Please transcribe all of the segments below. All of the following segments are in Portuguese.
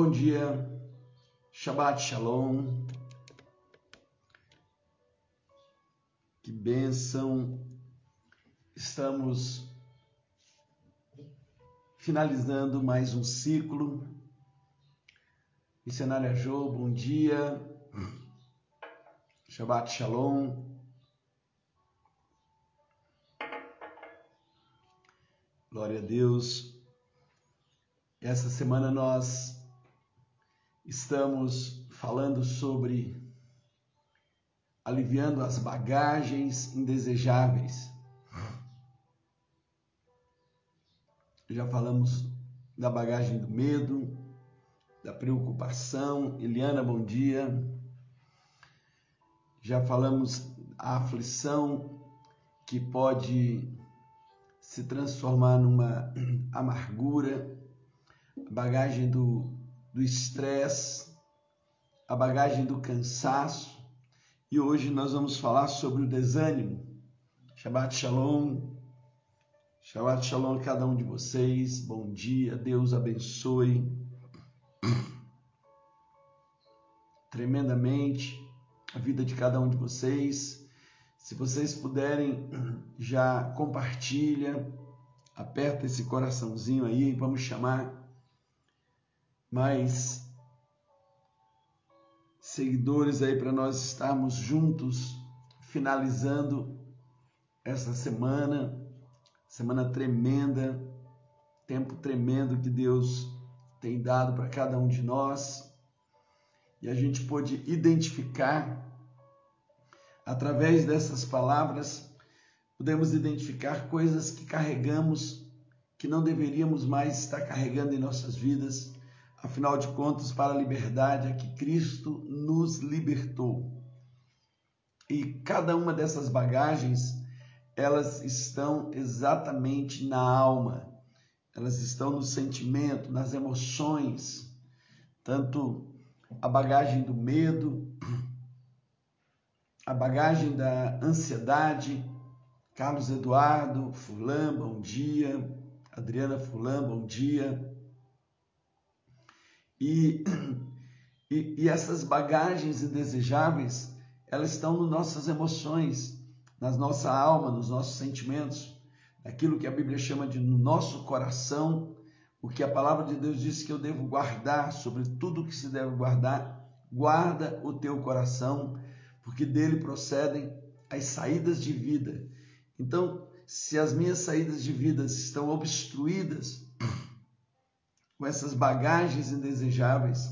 Bom dia, Shabbat Shalom. Que bênção. Estamos finalizando mais um ciclo. Missionária Jo, bom dia. Shabbat Shalom. Glória a Deus. Essa semana nós estamos falando sobre aliviando as bagagens indesejáveis. Já falamos da bagagem do medo, da preocupação. Eliana, bom dia. Já falamos a aflição que pode se transformar numa amargura, bagagem do do estresse, a bagagem do cansaço. E hoje nós vamos falar sobre o desânimo. Shabbat Shalom. Shabbat Shalom a cada um de vocês. Bom dia. Deus abençoe tremendamente a vida de cada um de vocês. Se vocês puderem, já compartilha, aperta esse coraçãozinho aí, vamos chamar mais seguidores aí para nós estarmos juntos finalizando essa semana, semana tremenda, tempo tremendo que Deus tem dado para cada um de nós. E a gente pôde identificar através dessas palavras, podemos identificar coisas que carregamos que não deveríamos mais estar carregando em nossas vidas Afinal de contas, para a liberdade é que Cristo nos libertou. E cada uma dessas bagagens, elas estão exatamente na alma, elas estão no sentimento, nas emoções, tanto a bagagem do medo, a bagagem da ansiedade. Carlos Eduardo Fulan, bom dia. Adriana Fulan, bom dia e, e, e essas bagagens indesejáveis, elas estão nas nossas emoções, na nossa alma, nos nossos sentimentos, aquilo que a Bíblia chama de no nosso coração, o que a palavra de Deus diz que eu devo guardar, sobre tudo que se deve guardar, guarda o teu coração, porque dele procedem as saídas de vida. Então, se as minhas saídas de vida estão obstruídas, com essas bagagens indesejáveis,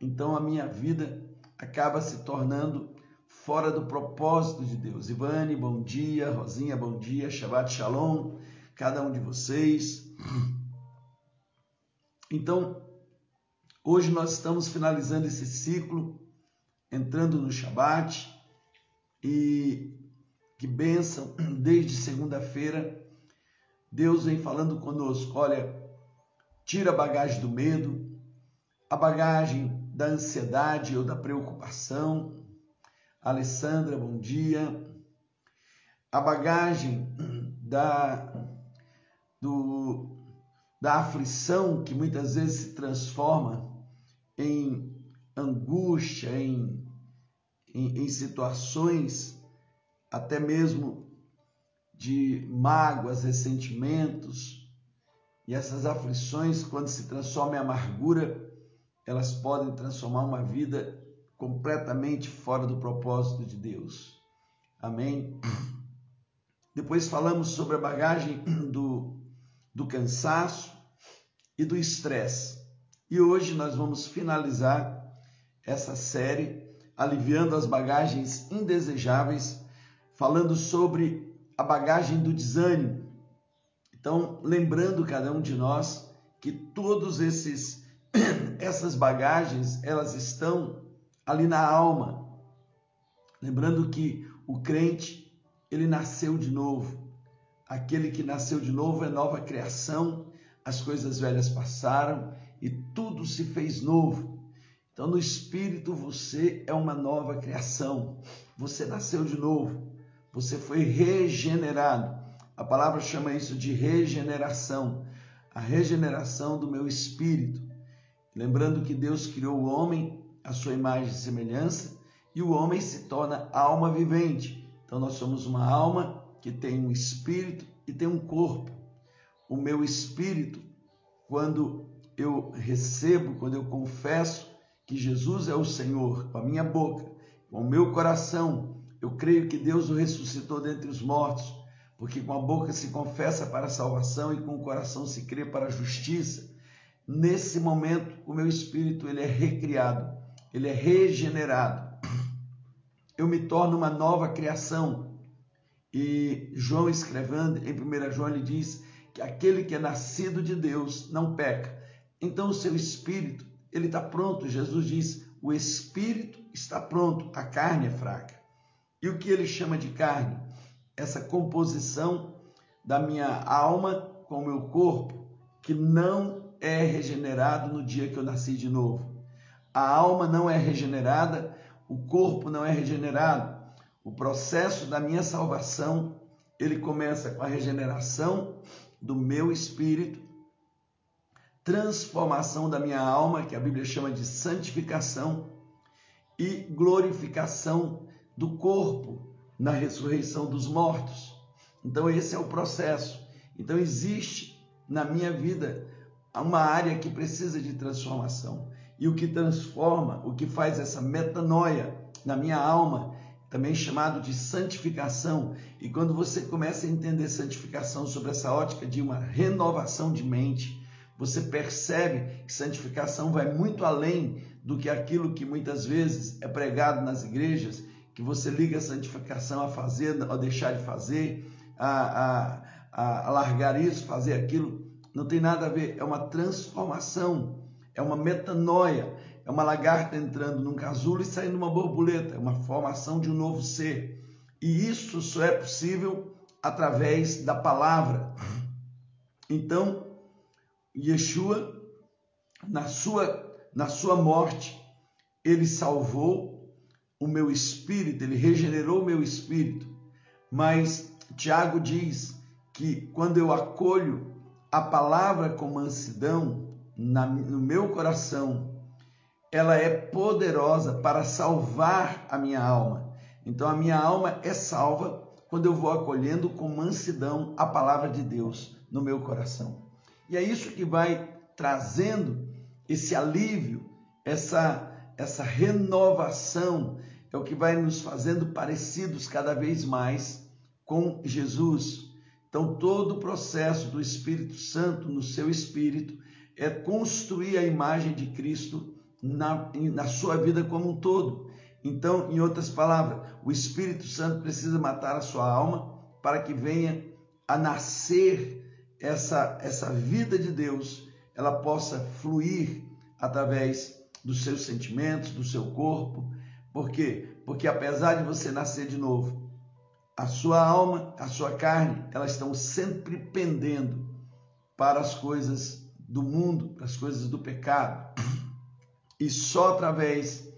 então a minha vida acaba se tornando fora do propósito de Deus. Ivane, bom dia. Rosinha, bom dia. Shabbat Shalom, cada um de vocês. Então, hoje nós estamos finalizando esse ciclo, entrando no Shabbat, e que bênção, desde segunda-feira, Deus vem falando conosco. Olha, tira a bagagem do medo, a bagagem da ansiedade ou da preocupação. Alessandra, bom dia. A bagagem da, do, da aflição que muitas vezes se transforma em angústia, em, em, em situações até mesmo de mágoas, ressentimentos, e essas aflições, quando se transformam em amargura, elas podem transformar uma vida completamente fora do propósito de Deus. Amém? Depois falamos sobre a bagagem do, do cansaço e do estresse. E hoje nós vamos finalizar essa série aliviando as bagagens indesejáveis, falando sobre a bagagem do desânimo então, lembrando cada um de nós que todos esses essas bagagens, elas estão ali na alma. Lembrando que o crente, ele nasceu de novo. Aquele que nasceu de novo é nova criação, as coisas velhas passaram e tudo se fez novo. Então, no espírito, você é uma nova criação. Você nasceu de novo. Você foi regenerado. A palavra chama isso de regeneração, a regeneração do meu espírito. Lembrando que Deus criou o homem à sua imagem e semelhança e o homem se torna alma vivente. Então nós somos uma alma que tem um espírito e tem um corpo. O meu espírito, quando eu recebo, quando eu confesso que Jesus é o Senhor com a minha boca, com o meu coração, eu creio que Deus o ressuscitou dentre os mortos, porque com a boca se confessa para a salvação e com o coração se crê para a justiça. Nesse momento, o meu espírito ele é recriado, ele é regenerado. Eu me torno uma nova criação. E João escrevendo em 1 João ele diz que aquele que é nascido de Deus não peca. Então o seu espírito, ele está pronto. Jesus diz: o espírito está pronto, a carne é fraca. E o que ele chama de carne? Essa composição da minha alma com o meu corpo, que não é regenerado no dia que eu nasci de novo. A alma não é regenerada, o corpo não é regenerado. O processo da minha salvação, ele começa com a regeneração do meu espírito, transformação da minha alma, que a Bíblia chama de santificação, e glorificação do corpo, na ressurreição dos mortos. Então, esse é o processo. Então, existe na minha vida uma área que precisa de transformação. E o que transforma, o que faz essa metanoia na minha alma, também chamado de santificação. E quando você começa a entender santificação sobre essa ótica de uma renovação de mente, você percebe que santificação vai muito além do que aquilo que muitas vezes é pregado nas igrejas que você liga a santificação a fazer, a deixar de fazer, a, a, a largar isso, fazer aquilo. Não tem nada a ver, é uma transformação, é uma metanoia, é uma lagarta entrando num casulo e saindo uma borboleta, é uma formação de um novo ser. E isso só é possível através da palavra. Então, Yeshua, na sua, na sua morte, ele salvou o meu espírito, ele regenerou o meu espírito. Mas Tiago diz que quando eu acolho a palavra com mansidão na, no meu coração, ela é poderosa para salvar a minha alma. Então a minha alma é salva quando eu vou acolhendo com mansidão a palavra de Deus no meu coração. E é isso que vai trazendo esse alívio, essa essa renovação é o que vai nos fazendo parecidos cada vez mais com Jesus. Então, todo o processo do Espírito Santo no seu espírito é construir a imagem de Cristo na, na sua vida como um todo. Então, em outras palavras, o Espírito Santo precisa matar a sua alma para que venha a nascer essa, essa vida de Deus, ela possa fluir através dos seus sentimentos, do seu corpo. Por quê? Porque apesar de você nascer de novo, a sua alma, a sua carne, elas estão sempre pendendo para as coisas do mundo, para as coisas do pecado. E só através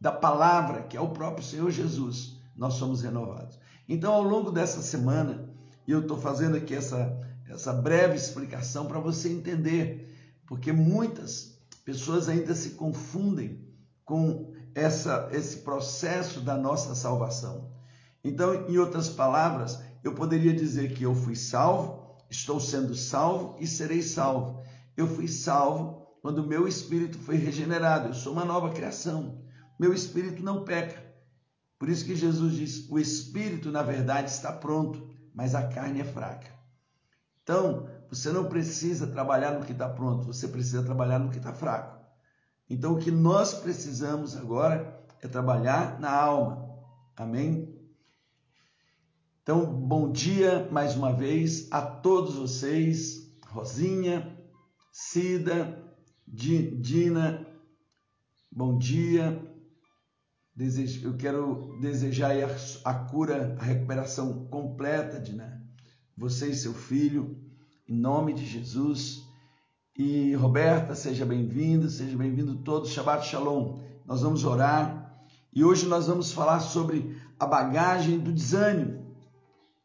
da palavra, que é o próprio Senhor Jesus, nós somos renovados. Então, ao longo dessa semana, eu estou fazendo aqui essa, essa breve explicação para você entender, porque muitas Pessoas ainda se confundem com essa, esse processo da nossa salvação. Então, em outras palavras, eu poderia dizer que eu fui salvo, estou sendo salvo e serei salvo. Eu fui salvo quando meu espírito foi regenerado. Eu sou uma nova criação. Meu espírito não peca. Por isso que Jesus diz: o espírito, na verdade, está pronto, mas a carne é fraca. Então, você não precisa trabalhar no que está pronto, você precisa trabalhar no que está fraco. Então, o que nós precisamos agora é trabalhar na alma. Amém? Então, bom dia mais uma vez a todos vocês, Rosinha, Cida, Dina, bom dia. Eu quero desejar a cura, a recuperação completa, Dina, você e seu filho em nome de Jesus. E Roberta, seja bem-vindo, seja bem-vindo todos. Shabbat Shalom. Nós vamos orar e hoje nós vamos falar sobre a bagagem do desânimo.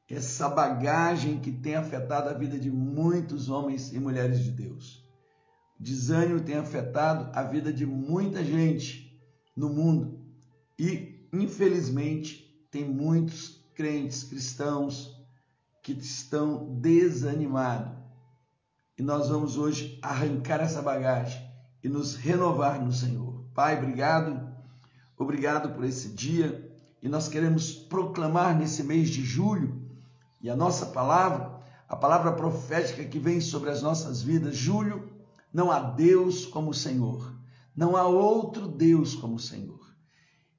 Essa bagagem que tem afetado a vida de muitos homens e mulheres de Deus. desânimo tem afetado a vida de muita gente no mundo e, infelizmente, tem muitos crentes cristãos que estão desanimados. E nós vamos hoje arrancar essa bagagem e nos renovar no Senhor. Pai, obrigado, obrigado por esse dia e nós queremos proclamar nesse mês de julho e a nossa palavra, a palavra profética que vem sobre as nossas vidas, julho, não há Deus como o Senhor, não há outro Deus como o Senhor.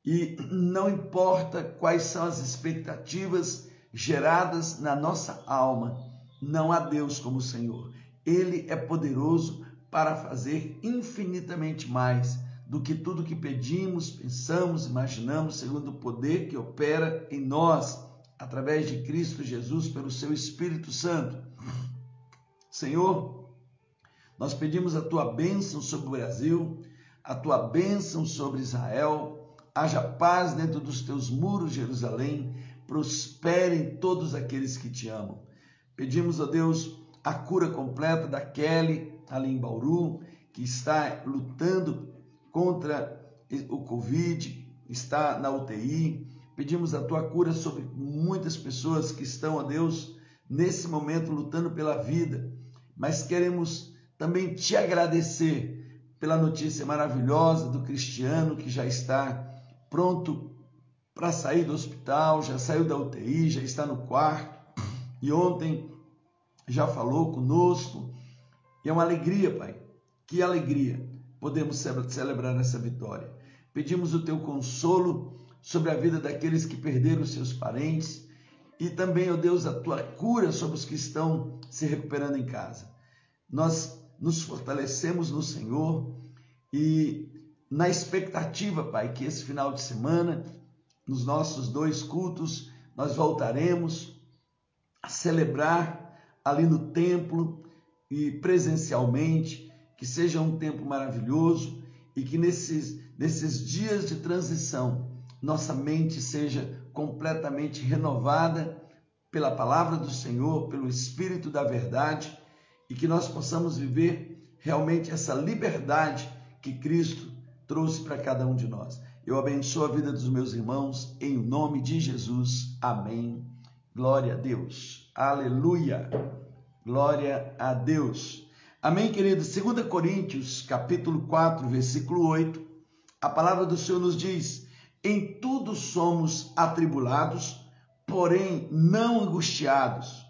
E não importa quais são as expectativas geradas na nossa alma, não há Deus como o Senhor. Ele é poderoso para fazer infinitamente mais do que tudo que pedimos, pensamos, imaginamos, segundo o poder que opera em nós, através de Cristo Jesus, pelo seu Espírito Santo. Senhor, nós pedimos a tua bênção sobre o Brasil, a tua bênção sobre Israel, haja paz dentro dos teus muros, Jerusalém, prosperem todos aqueles que te amam. Pedimos a Deus a cura completa da Kelly, ali em Bauru, que está lutando contra o Covid, está na UTI. Pedimos a tua cura sobre muitas pessoas que estão, a Deus, nesse momento lutando pela vida, mas queremos também te agradecer pela notícia maravilhosa do Cristiano que já está pronto para sair do hospital, já saiu da UTI, já está no quarto e ontem já falou conosco. E é uma alegria, Pai. Que alegria podemos celebrar essa vitória. Pedimos o teu consolo sobre a vida daqueles que perderam seus parentes e também, ó Deus, a tua cura sobre os que estão se recuperando em casa. Nós nos fortalecemos no Senhor e na expectativa, Pai, que esse final de semana, nos nossos dois cultos, nós voltaremos a celebrar ali no templo e presencialmente, que seja um tempo maravilhoso e que nesses, nesses dias de transição nossa mente seja completamente renovada pela palavra do Senhor, pelo Espírito da verdade e que nós possamos viver realmente essa liberdade que Cristo trouxe para cada um de nós. Eu abençoo a vida dos meus irmãos em nome de Jesus. Amém. Glória a Deus. Aleluia. Glória a Deus. Amém, querido. 2 Coríntios, capítulo 4, versículo 8. A palavra do Senhor nos diz: "Em tudo somos atribulados, porém não angustiados,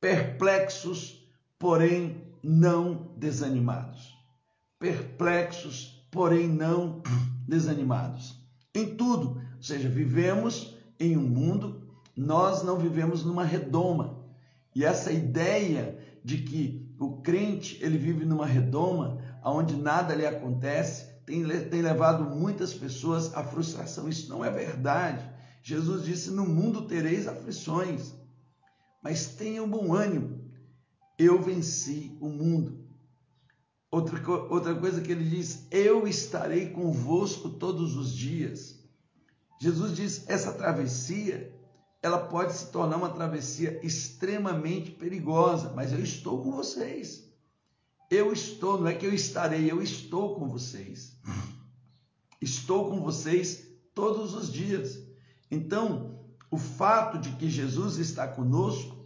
perplexos, porém não desanimados." Perplexos, porém não desanimados. Em tudo, ou seja, vivemos em um mundo, nós não vivemos numa redoma. E essa ideia de que o crente ele vive numa redoma, onde nada lhe acontece, tem, tem levado muitas pessoas à frustração. Isso não é verdade. Jesus disse: No mundo tereis aflições, mas tenham bom ânimo. Eu venci o mundo. Outra, outra coisa que ele diz: Eu estarei convosco todos os dias. Jesus diz: essa travessia ela pode se tornar uma travessia extremamente perigosa, mas eu estou com vocês. Eu estou, não é que eu estarei, eu estou com vocês. Estou com vocês todos os dias. Então, o fato de que Jesus está conosco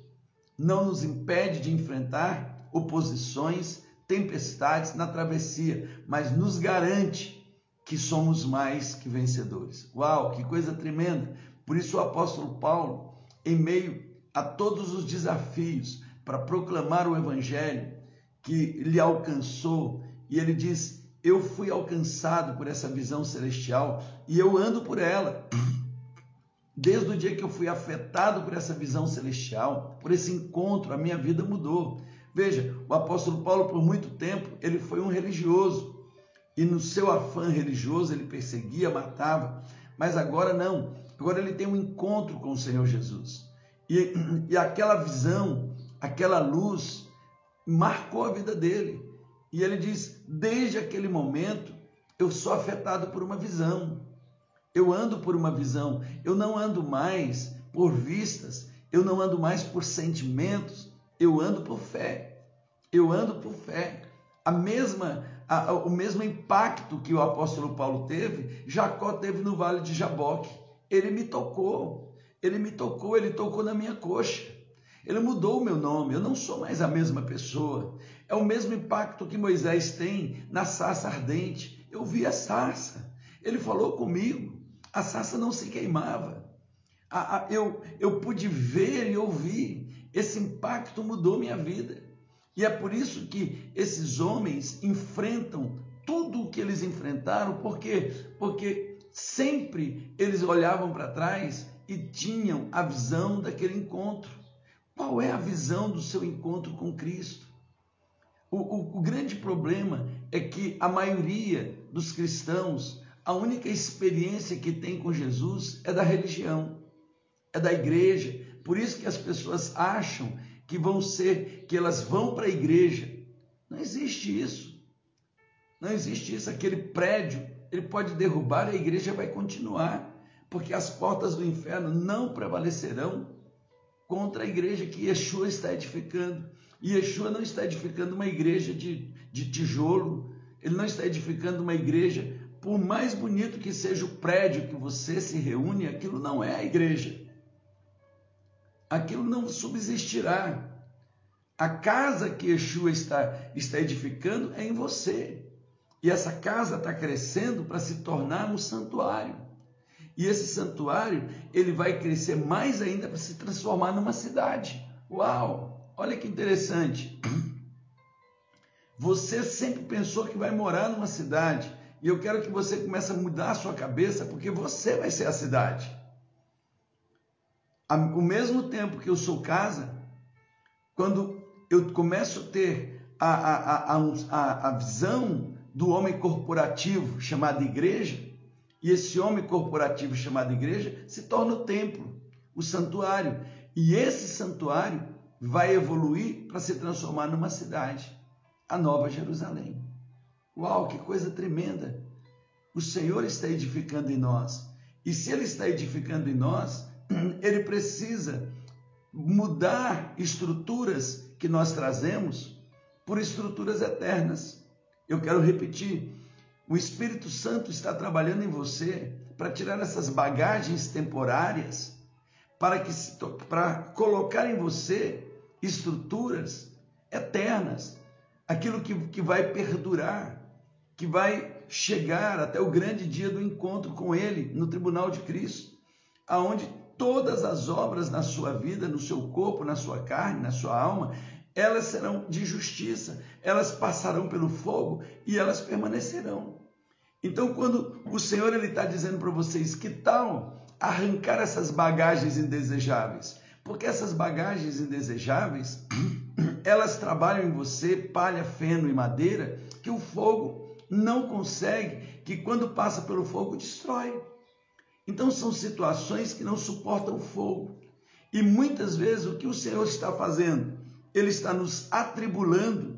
não nos impede de enfrentar oposições, tempestades na travessia, mas nos garante que somos mais que vencedores. Uau, que coisa tremenda! Por isso o apóstolo Paulo, em meio a todos os desafios para proclamar o evangelho que lhe alcançou, e ele diz: "Eu fui alcançado por essa visão celestial e eu ando por ela". Desde o dia que eu fui afetado por essa visão celestial, por esse encontro, a minha vida mudou. Veja, o apóstolo Paulo, por muito tempo, ele foi um religioso. E no seu afã religioso, ele perseguia, matava. Mas agora não. Agora ele tem um encontro com o Senhor Jesus. E, e aquela visão, aquela luz, marcou a vida dele. E ele diz: desde aquele momento, eu sou afetado por uma visão. Eu ando por uma visão. Eu não ando mais por vistas. Eu não ando mais por sentimentos eu ando por fé. Eu ando por fé. A mesma, a, o mesmo impacto que o apóstolo Paulo teve, Jacó teve no vale de Jaboque. Ele me tocou, ele me tocou, ele tocou na minha coxa. Ele mudou o meu nome, eu não sou mais a mesma pessoa. É o mesmo impacto que Moisés tem na sarça ardente. Eu vi a sarça, ele falou comigo, a sarça não se queimava. Eu, eu pude ver e ouvir, esse impacto mudou minha vida. E é por isso que esses homens enfrentam tudo o que eles enfrentaram, porque porque sempre eles olhavam para trás e tinham a visão daquele encontro. Qual é a visão do seu encontro com Cristo? O, o, o grande problema é que a maioria dos cristãos, a única experiência que tem com Jesus é da religião, é da igreja. Por isso que as pessoas acham que vão ser, que elas vão para a igreja. Não existe isso. Não existe isso. Aquele prédio, ele pode derrubar e a igreja vai continuar, porque as portas do inferno não prevalecerão contra a igreja que Yeshua está edificando. E Yeshua não está edificando uma igreja de, de tijolo, ele não está edificando uma igreja, por mais bonito que seja o prédio que você se reúne, aquilo não é a igreja aquilo não subsistirá. A casa que Yeshua está, está edificando é em você. E essa casa está crescendo para se tornar um santuário. E esse santuário, ele vai crescer mais ainda para se transformar numa cidade. Uau! Olha que interessante. Você sempre pensou que vai morar numa cidade. E eu quero que você comece a mudar a sua cabeça, porque você vai ser a cidade ao mesmo tempo que eu sou casa, quando eu começo a ter a, a, a, a, visão do homem corporativo chamado igreja, e esse homem corporativo chamado igreja se torna o templo, o santuário. E esse santuário vai evoluir para se transformar numa cidade, a Nova Jerusalém. Uau, que coisa tremenda! O Senhor está edificando em nós. E se Ele está edificando em nós, ele precisa mudar estruturas que nós trazemos por estruturas eternas. Eu quero repetir: o Espírito Santo está trabalhando em você para tirar essas bagagens temporárias, para que para colocar em você estruturas eternas, aquilo que, que vai perdurar, que vai chegar até o grande dia do encontro com Ele no tribunal de Cristo, aonde todas as obras na sua vida, no seu corpo, na sua carne, na sua alma, elas serão de justiça, elas passarão pelo fogo e elas permanecerão. Então, quando o Senhor ele está dizendo para vocês que tal arrancar essas bagagens indesejáveis, porque essas bagagens indesejáveis elas trabalham em você palha, feno e madeira que o fogo não consegue, que quando passa pelo fogo destrói. Então são situações que não suportam fogo. E muitas vezes o que o Senhor está fazendo? Ele está nos atribulando,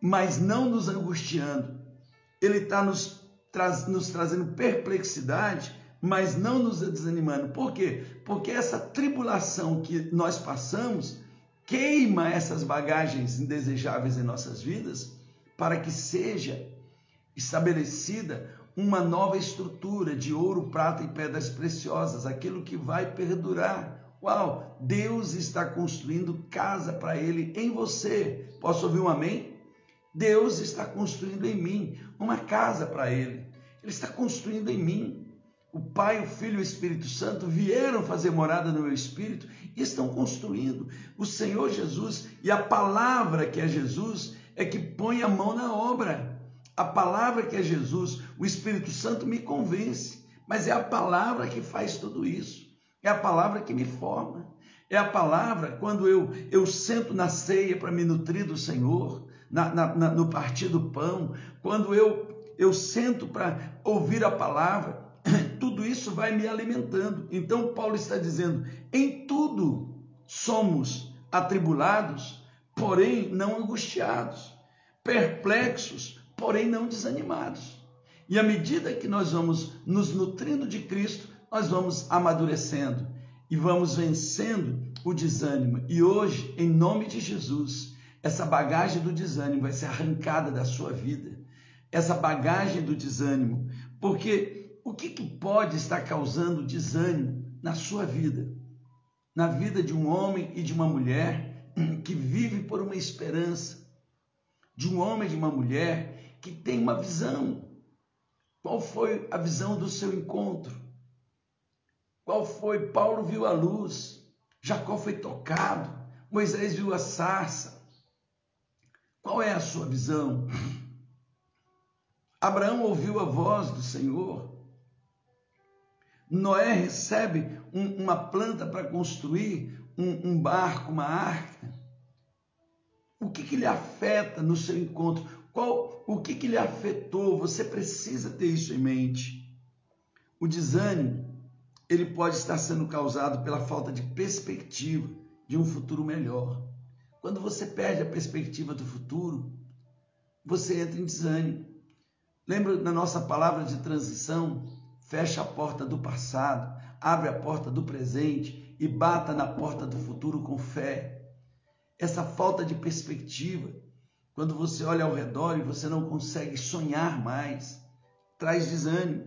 mas não nos angustiando. Ele está nos, tra nos trazendo perplexidade, mas não nos desanimando. Por quê? Porque essa tribulação que nós passamos queima essas bagagens indesejáveis em nossas vidas para que seja estabelecida uma nova estrutura de ouro, prata e pedras preciosas, aquilo que vai perdurar. Uau, Deus está construindo casa para ele em você. Posso ouvir um amém? Deus está construindo em mim uma casa para ele. Ele está construindo em mim. O Pai, o Filho e o Espírito Santo vieram fazer morada no meu espírito e estão construindo. O Senhor Jesus e a palavra que é Jesus é que põe a mão na obra. A palavra que é Jesus, o Espírito Santo me convence, mas é a palavra que faz tudo isso. É a palavra que me forma. É a palavra quando eu, eu sento na ceia para me nutrir do Senhor, na, na, na, no partir do pão, quando eu, eu sento para ouvir a palavra, tudo isso vai me alimentando. Então, Paulo está dizendo: em tudo somos atribulados, porém não angustiados, perplexos, porém não desanimados. E à medida que nós vamos nos nutrindo de Cristo, nós vamos amadurecendo e vamos vencendo o desânimo. E hoje, em nome de Jesus, essa bagagem do desânimo vai ser arrancada da sua vida. Essa bagagem do desânimo. Porque o que, que pode estar causando desânimo na sua vida? Na vida de um homem e de uma mulher que vive por uma esperança. De um homem e de uma mulher que tem uma visão. Qual foi a visão do seu encontro? Qual foi? Paulo viu a luz, Jacó foi tocado, Moisés viu a sarça. Qual é a sua visão? Abraão ouviu a voz do Senhor. Noé recebe um, uma planta para construir um, um, barco, uma arca. O que, que lhe afeta no seu encontro? Qual, o que, que lhe afetou? Você precisa ter isso em mente. O desânimo ele pode estar sendo causado pela falta de perspectiva de um futuro melhor. Quando você perde a perspectiva do futuro, você entra em desânimo. Lembra da nossa palavra de transição? Fecha a porta do passado, abre a porta do presente e bata na porta do futuro com fé. Essa falta de perspectiva, quando você olha ao redor e você não consegue sonhar mais, traz desânimo,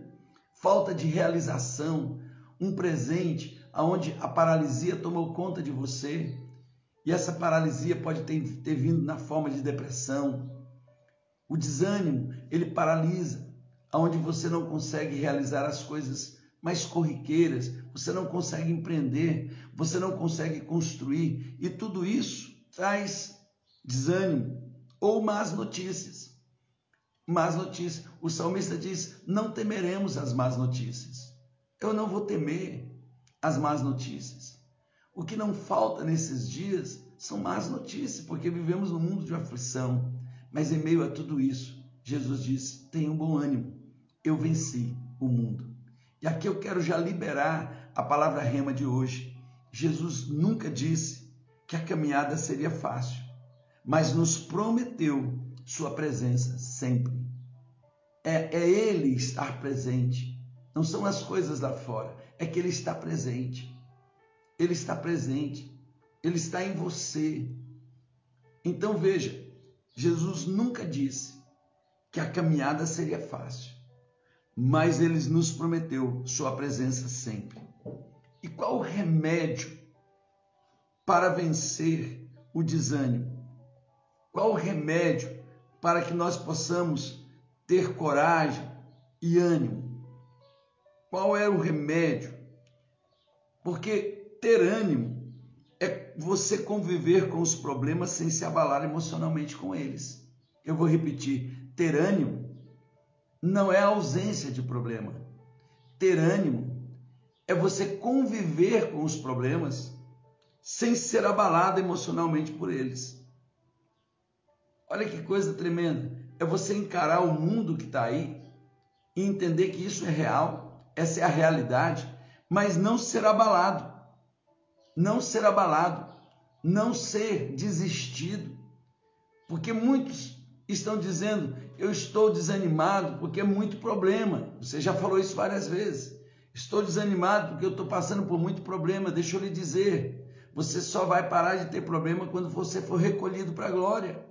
falta de realização, um presente onde a paralisia tomou conta de você. E essa paralisia pode ter, ter vindo na forma de depressão. O desânimo, ele paralisa, onde você não consegue realizar as coisas mais corriqueiras, você não consegue empreender, você não consegue construir, e tudo isso traz desânimo ou más notícias. Más notícias. O salmista diz: Não temeremos as más notícias. Eu não vou temer as más notícias. O que não falta nesses dias são más notícias, porque vivemos num mundo de aflição. Mas em meio a tudo isso, Jesus diz: tenha um bom ânimo, eu venci o mundo. E aqui eu quero já liberar a palavra rema de hoje. Jesus nunca disse que a caminhada seria fácil, mas nos prometeu sua presença sempre. É, é Ele estar presente não são as coisas lá fora, é que Ele está presente. Ele está presente. Ele está em você. Então veja, Jesus nunca disse que a caminhada seria fácil, mas Ele nos prometeu Sua presença sempre. E qual o remédio para vencer o desânimo? Qual o remédio para que nós possamos ter coragem e ânimo? Qual é o remédio? Porque ter ânimo é você conviver com os problemas sem se abalar emocionalmente com eles. Eu vou repetir: ter ânimo não é ausência de problema. Ter ânimo é você conviver com os problemas sem ser abalado emocionalmente por eles. Olha que coisa tremenda. É você encarar o mundo que está aí e entender que isso é real essa é a realidade, mas não ser abalado, não ser abalado, não ser desistido, porque muitos estão dizendo: eu estou desanimado porque é muito problema. Você já falou isso várias vezes. Estou desanimado porque eu estou passando por muito problema. Deixa eu lhe dizer: você só vai parar de ter problema quando você for recolhido para a glória.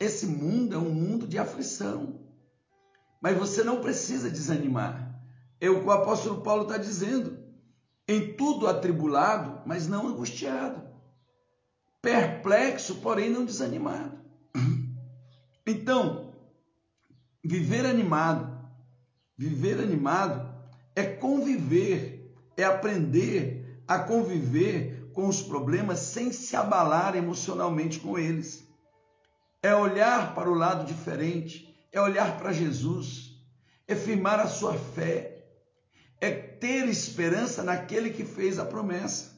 Esse mundo é um mundo de aflição. Mas você não precisa desanimar. É o que o apóstolo Paulo está dizendo. Em tudo atribulado, mas não angustiado. Perplexo, porém não desanimado. Então, viver animado, viver animado é conviver, é aprender a conviver com os problemas sem se abalar emocionalmente com eles. É olhar para o lado diferente, é olhar para Jesus, é firmar a sua fé, é ter esperança naquele que fez a promessa.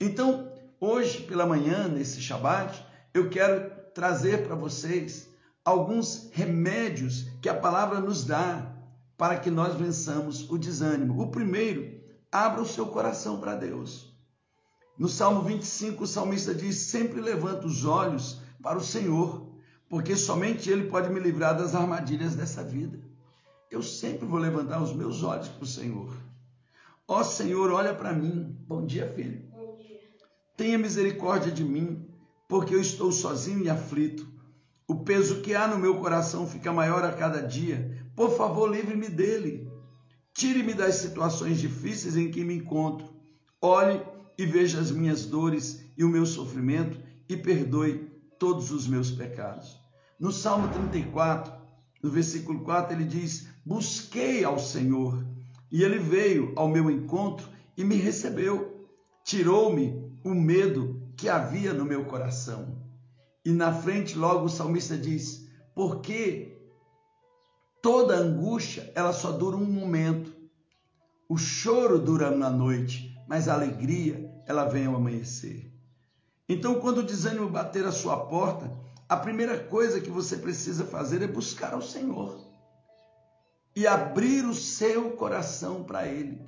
Então, hoje pela manhã, nesse Shabat, eu quero trazer para vocês alguns remédios que a palavra nos dá para que nós vençamos o desânimo. O primeiro, abra o seu coração para Deus. No Salmo 25, o salmista diz: Sempre levanto os olhos para o Senhor, porque somente Ele pode me livrar das armadilhas dessa vida eu sempre vou levantar os meus olhos para o Senhor. Ó Senhor, olha para mim. Bom dia, filho. Bom dia. Tenha misericórdia de mim, porque eu estou sozinho e aflito. O peso que há no meu coração fica maior a cada dia. Por favor, livre-me dele. Tire-me das situações difíceis em que me encontro. Olhe e veja as minhas dores e o meu sofrimento e perdoe todos os meus pecados. No Salmo 34, no versículo 4, ele diz: Busquei ao Senhor e ele veio ao meu encontro e me recebeu. Tirou-me o medo que havia no meu coração. E na frente, logo o salmista diz: Porque toda angústia, ela só dura um momento. O choro dura uma noite, mas a alegria, ela vem ao amanhecer. Então, quando o desânimo bater a sua porta, a primeira coisa que você precisa fazer é buscar ao Senhor e abrir o seu coração para Ele.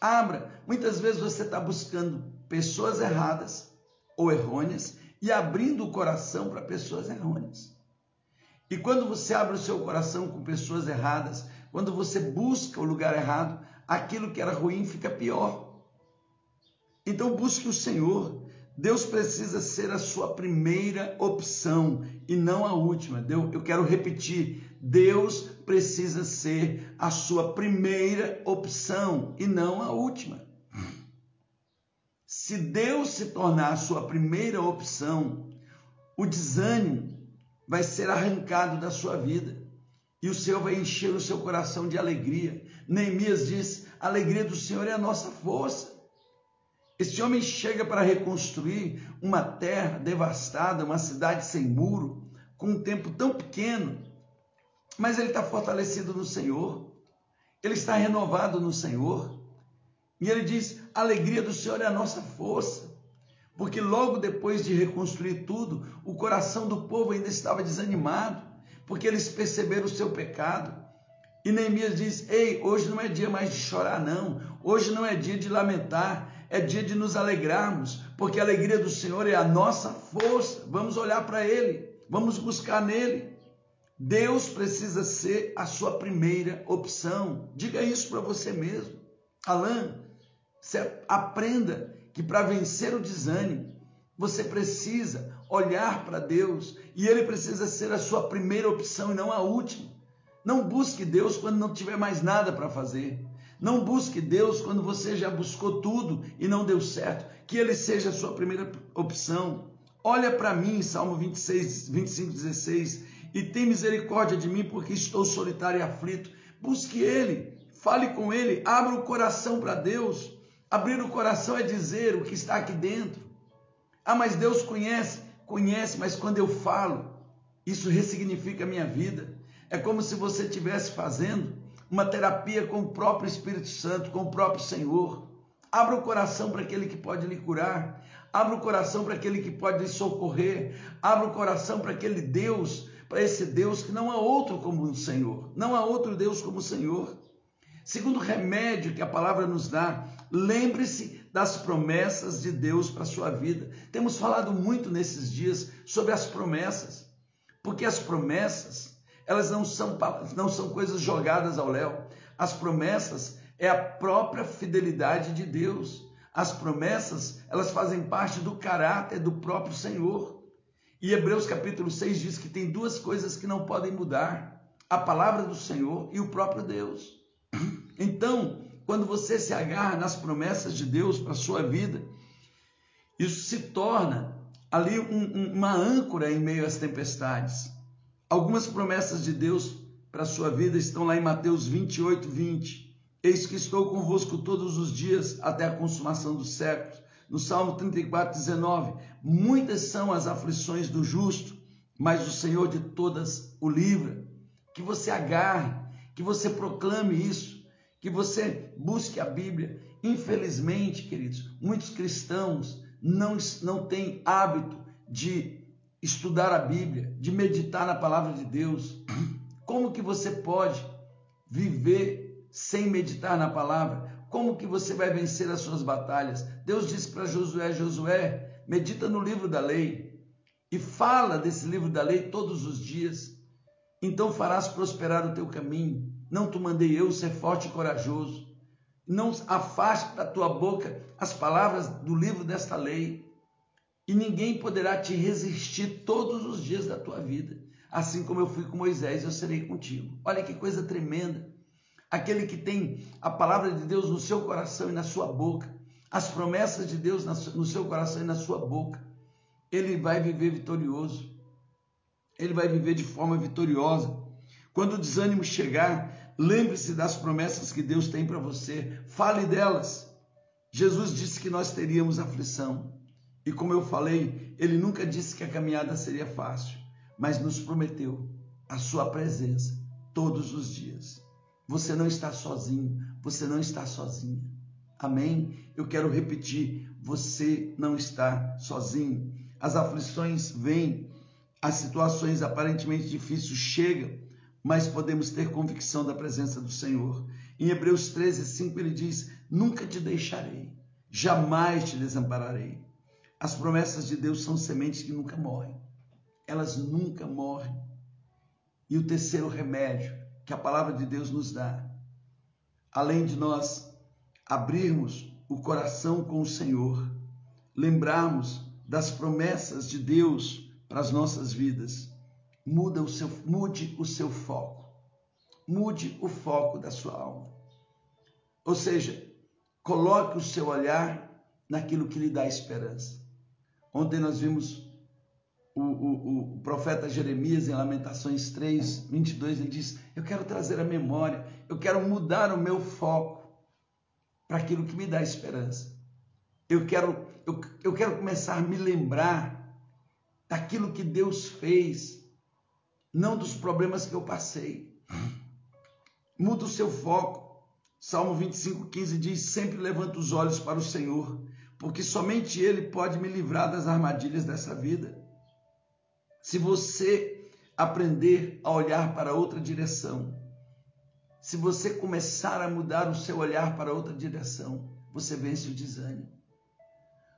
Abra. Muitas vezes você está buscando pessoas erradas ou errôneas e abrindo o coração para pessoas errôneas. E quando você abre o seu coração com pessoas erradas, quando você busca o lugar errado, aquilo que era ruim fica pior. Então busque o Senhor. Deus precisa ser a sua primeira opção e não a última. Eu quero repetir: Deus precisa ser a sua primeira opção e não a última. Se Deus se tornar a sua primeira opção, o desânimo vai ser arrancado da sua vida e o Senhor vai encher o seu coração de alegria. Neemias diz: a alegria do Senhor é a nossa força. Esse homem chega para reconstruir uma terra devastada, uma cidade sem muro, com um tempo tão pequeno, mas ele está fortalecido no Senhor, ele está renovado no Senhor, e ele diz: a alegria do Senhor é a nossa força, porque logo depois de reconstruir tudo, o coração do povo ainda estava desanimado, porque eles perceberam o seu pecado. E Neemias diz: Ei, hoje não é dia mais de chorar, não, hoje não é dia de lamentar, é dia de nos alegrarmos, porque a alegria do Senhor é a nossa força. Vamos olhar para Ele, vamos buscar nele. Deus precisa ser a sua primeira opção. Diga isso para você mesmo. Alain, aprenda que para vencer o desânimo, você precisa olhar para Deus e Ele precisa ser a sua primeira opção e não a última. Não busque Deus quando não tiver mais nada para fazer. Não busque Deus quando você já buscou tudo e não deu certo. Que Ele seja a sua primeira opção. Olha para mim, Salmo 26, 25, 16, e tem misericórdia de mim porque estou solitário e aflito. Busque Ele, fale com Ele, abra o coração para Deus. Abrir o coração é dizer o que está aqui dentro. Ah, mas Deus conhece, conhece, mas quando eu falo, isso ressignifica a minha vida. É como se você estivesse fazendo uma terapia com o próprio Espírito Santo, com o próprio Senhor. Abra o coração para aquele que pode lhe curar. Abra o coração para aquele que pode lhe socorrer. Abra o coração para aquele Deus, para esse Deus que não há outro como o Senhor. Não há outro Deus como o Senhor. Segundo remédio que a palavra nos dá, lembre-se das promessas de Deus para a sua vida. Temos falado muito nesses dias sobre as promessas, porque as promessas elas não são, não são coisas jogadas ao léu. As promessas é a própria fidelidade de Deus. As promessas, elas fazem parte do caráter do próprio Senhor. E Hebreus capítulo 6 diz que tem duas coisas que não podem mudar: a palavra do Senhor e o próprio Deus. Então, quando você se agarra nas promessas de Deus para a sua vida, isso se torna ali um, um, uma âncora em meio às tempestades. Algumas promessas de Deus para a sua vida estão lá em Mateus 28, 20. Eis que estou convosco todos os dias até a consumação dos séculos. No Salmo 34, 19. Muitas são as aflições do justo, mas o Senhor de todas o livra. Que você agarre, que você proclame isso, que você busque a Bíblia. Infelizmente, queridos, muitos cristãos não, não têm hábito de estudar a Bíblia, de meditar na palavra de Deus. Como que você pode viver sem meditar na palavra? Como que você vai vencer as suas batalhas? Deus disse para Josué: Josué, medita no livro da lei e fala desse livro da lei todos os dias. Então farás prosperar o teu caminho. Não te mandei eu ser forte e corajoso. Não afaste da tua boca as palavras do livro desta lei e ninguém poderá te resistir todos os dias da tua vida. Assim como eu fui com Moisés, eu serei contigo. Olha que coisa tremenda. Aquele que tem a palavra de Deus no seu coração e na sua boca, as promessas de Deus no seu coração e na sua boca, ele vai viver vitorioso. Ele vai viver de forma vitoriosa. Quando o desânimo chegar, lembre-se das promessas que Deus tem para você. Fale delas. Jesus disse que nós teríamos aflição. E como eu falei, ele nunca disse que a caminhada seria fácil, mas nos prometeu a sua presença todos os dias. Você não está sozinho, você não está sozinha. Amém? Eu quero repetir: você não está sozinho. As aflições vêm, as situações aparentemente difíceis chegam, mas podemos ter convicção da presença do Senhor. Em Hebreus 13, 5 ele diz: Nunca te deixarei, jamais te desampararei. As promessas de Deus são sementes que nunca morrem, elas nunca morrem. E o terceiro remédio que a palavra de Deus nos dá, além de nós abrirmos o coração com o Senhor, lembrarmos das promessas de Deus para as nossas vidas, muda o seu, mude o seu foco, mude o foco da sua alma. Ou seja, coloque o seu olhar naquilo que lhe dá esperança. Ontem nós vimos o, o, o, profeta Jeremias, em Lamentações 3, 22, ele diz: Eu quero trazer a memória, eu quero mudar o meu foco para aquilo que me dá esperança. Eu quero, eu, eu quero começar a me lembrar daquilo que Deus fez, não dos problemas que eu passei. Muda o seu foco. Salmo 25, 15 diz: Sempre levanta os olhos para o Senhor, porque somente Ele pode me livrar das armadilhas dessa vida. Se você aprender a olhar para outra direção, se você começar a mudar o seu olhar para outra direção, você vence o desânimo.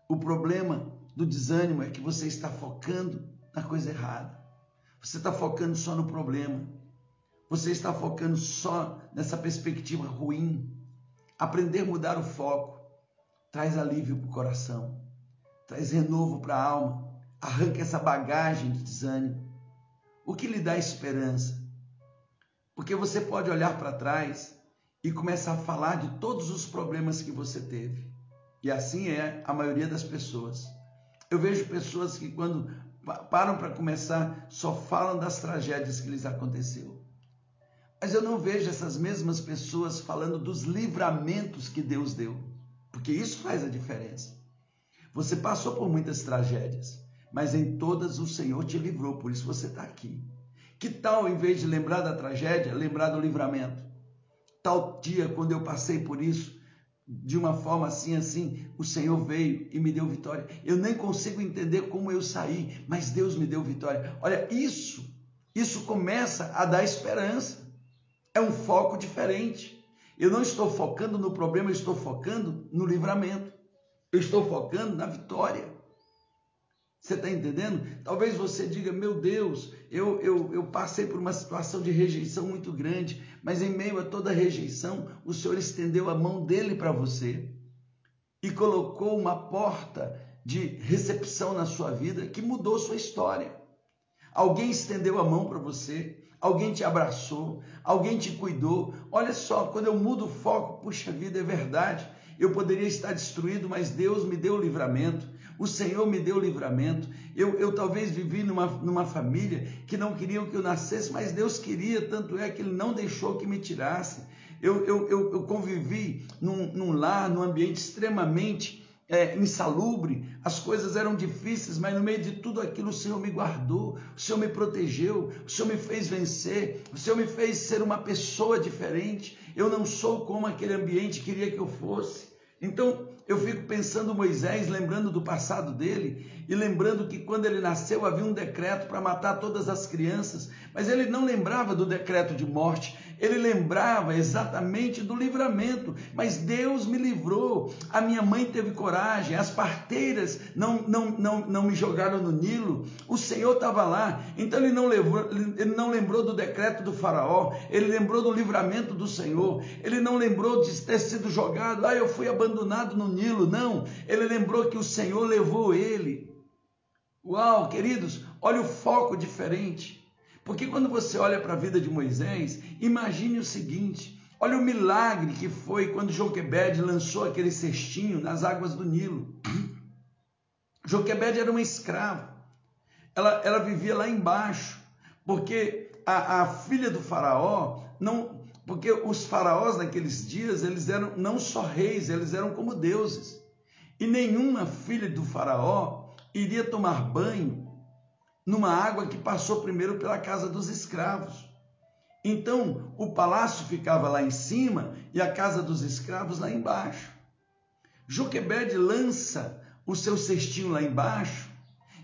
O problema do desânimo é que você está focando na coisa errada. Você está focando só no problema. Você está focando só nessa perspectiva ruim. Aprender a mudar o foco traz alívio para o coração, traz renovo para a alma, arranca essa bagagem de desânimo. O que lhe dá esperança? Porque você pode olhar para trás e começar a falar de todos os problemas que você teve. E assim é a maioria das pessoas. Eu vejo pessoas que quando param para começar só falam das tragédias que lhes aconteceu. Mas eu não vejo essas mesmas pessoas falando dos livramentos que Deus deu, porque isso faz a diferença. Você passou por muitas tragédias, mas em todas o Senhor te livrou, por isso você está aqui. Que tal, em vez de lembrar da tragédia, lembrar do livramento? Tal dia, quando eu passei por isso, de uma forma assim, assim, o Senhor veio e me deu vitória. Eu nem consigo entender como eu saí, mas Deus me deu vitória. Olha, isso, isso começa a dar esperança. É um foco diferente. Eu não estou focando no problema, eu estou focando no livramento. Eu estou focando na vitória. Você está entendendo? Talvez você diga, meu Deus, eu, eu, eu passei por uma situação de rejeição muito grande, mas em meio a toda rejeição, o Senhor estendeu a mão dele para você e colocou uma porta de recepção na sua vida que mudou sua história. Alguém estendeu a mão para você, alguém te abraçou, alguém te cuidou. Olha só, quando eu mudo o foco, puxa vida, é verdade. Eu poderia estar destruído, mas Deus me deu livramento. O Senhor me deu livramento. Eu, eu talvez vivi numa, numa família que não queriam que eu nascesse, mas Deus queria, tanto é que Ele não deixou que me tirasse. Eu, eu, eu, eu convivi num, num lar, num ambiente extremamente é, insalubre, as coisas eram difíceis, mas no meio de tudo aquilo o Senhor me guardou, o Senhor me protegeu, o Senhor me fez vencer, o Senhor me fez ser uma pessoa diferente. Eu não sou como aquele ambiente queria que eu fosse. Então, eu fico pensando Moisés, lembrando do passado dele e lembrando que quando ele nasceu havia um decreto para matar todas as crianças, mas ele não lembrava do decreto de morte, ele lembrava exatamente do livramento, mas Deus me livrou. A minha mãe teve coragem, as parteiras não, não, não, não me jogaram no Nilo, o Senhor estava lá. Então ele não, lembrou, ele não lembrou do decreto do Faraó, ele lembrou do livramento do Senhor, ele não lembrou de ter sido jogado, ah, eu fui abandonado no Nilo. Não, ele lembrou que o Senhor levou ele. Uau, queridos, olha o foco diferente. Porque quando você olha para a vida de Moisés, imagine o seguinte: olha o milagre que foi quando Joquebed lançou aquele cestinho nas águas do Nilo. Joquebed era uma escrava, ela, ela vivia lá embaixo, porque a, a filha do faraó não. Porque os faraós naqueles dias, eles eram não só reis, eles eram como deuses. E nenhuma filha do faraó iria tomar banho numa água que passou primeiro pela casa dos escravos. Então, o palácio ficava lá em cima e a casa dos escravos lá embaixo. Joquebed lança o seu cestinho lá embaixo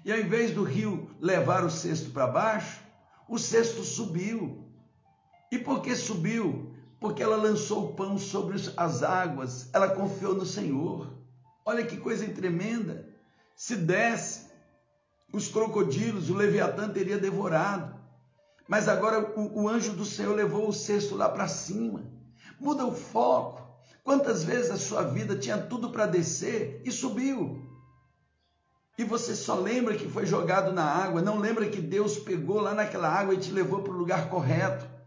e ao invés do rio levar o cesto para baixo, o cesto subiu. E por que subiu? Porque ela lançou o pão sobre as águas, ela confiou no Senhor. Olha que coisa tremenda. Se desse, os crocodilos, o Leviatã teria devorado. Mas agora o, o anjo do Senhor levou o cesto lá para cima. Muda o foco. Quantas vezes a sua vida tinha tudo para descer e subiu? E você só lembra que foi jogado na água, não lembra que Deus pegou lá naquela água e te levou para o lugar correto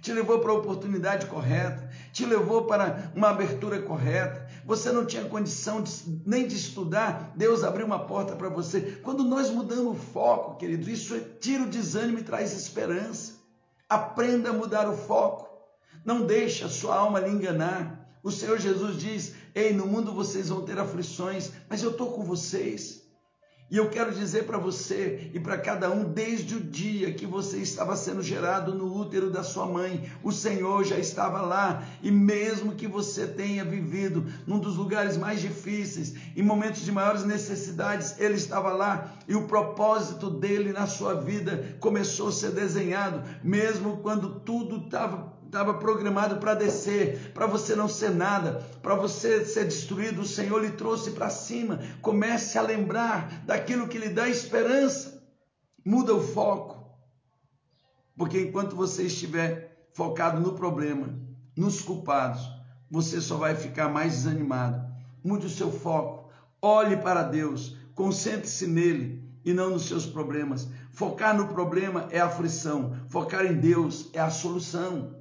te levou para a oportunidade correta, te levou para uma abertura correta. Você não tinha condição de, nem de estudar, Deus abriu uma porta para você. Quando nós mudamos o foco, querido, isso é, tira o desânimo e traz esperança. Aprenda a mudar o foco. Não deixe a sua alma lhe enganar. O Senhor Jesus diz: Ei, no mundo vocês vão ter aflições, mas eu estou com vocês. E eu quero dizer para você e para cada um, desde o dia que você estava sendo gerado no útero da sua mãe, o Senhor já estava lá. E mesmo que você tenha vivido num dos lugares mais difíceis, em momentos de maiores necessidades, Ele estava lá. E o propósito dele na sua vida começou a ser desenhado, mesmo quando tudo estava estava programado para descer, para você não ser nada, para você ser destruído, o Senhor lhe trouxe para cima. Comece a lembrar daquilo que lhe dá esperança. Muda o foco. Porque enquanto você estiver focado no problema, nos culpados, você só vai ficar mais desanimado. Mude o seu foco. Olhe para Deus, concentre-se nele e não nos seus problemas. Focar no problema é aflição, focar em Deus é a solução.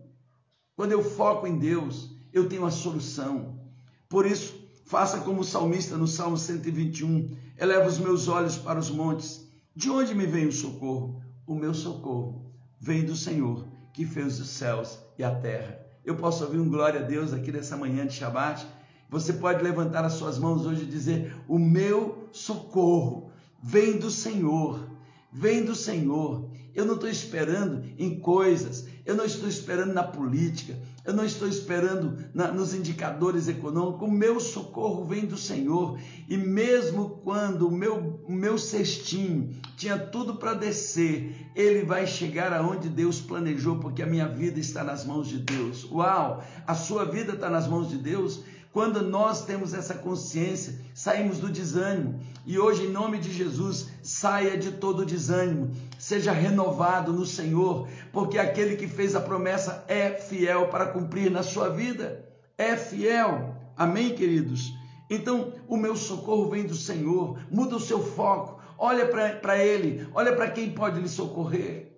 Quando eu foco em Deus, eu tenho a solução. Por isso, faça como o salmista no Salmo 121: eleva os meus olhos para os montes. De onde me vem o socorro? O meu socorro vem do Senhor, que fez os céus e a terra. Eu posso ouvir um glória a Deus aqui nessa manhã de Shabat. Você pode levantar as suas mãos hoje e dizer: O meu socorro vem do Senhor, vem do Senhor. Eu não estou esperando em coisas, eu não estou esperando na política, eu não estou esperando na, nos indicadores econômicos, o meu socorro vem do Senhor. E mesmo quando o meu, o meu cestinho tinha tudo para descer, ele vai chegar aonde Deus planejou, porque a minha vida está nas mãos de Deus. Uau! A sua vida está nas mãos de Deus. Quando nós temos essa consciência, saímos do desânimo. E hoje, em nome de Jesus, saia de todo desânimo, seja renovado no Senhor, porque aquele que fez a promessa é fiel para cumprir na sua vida. É fiel. Amém, queridos? Então, o meu socorro vem do Senhor. Muda o seu foco. Olha para Ele. Olha para quem pode lhe socorrer.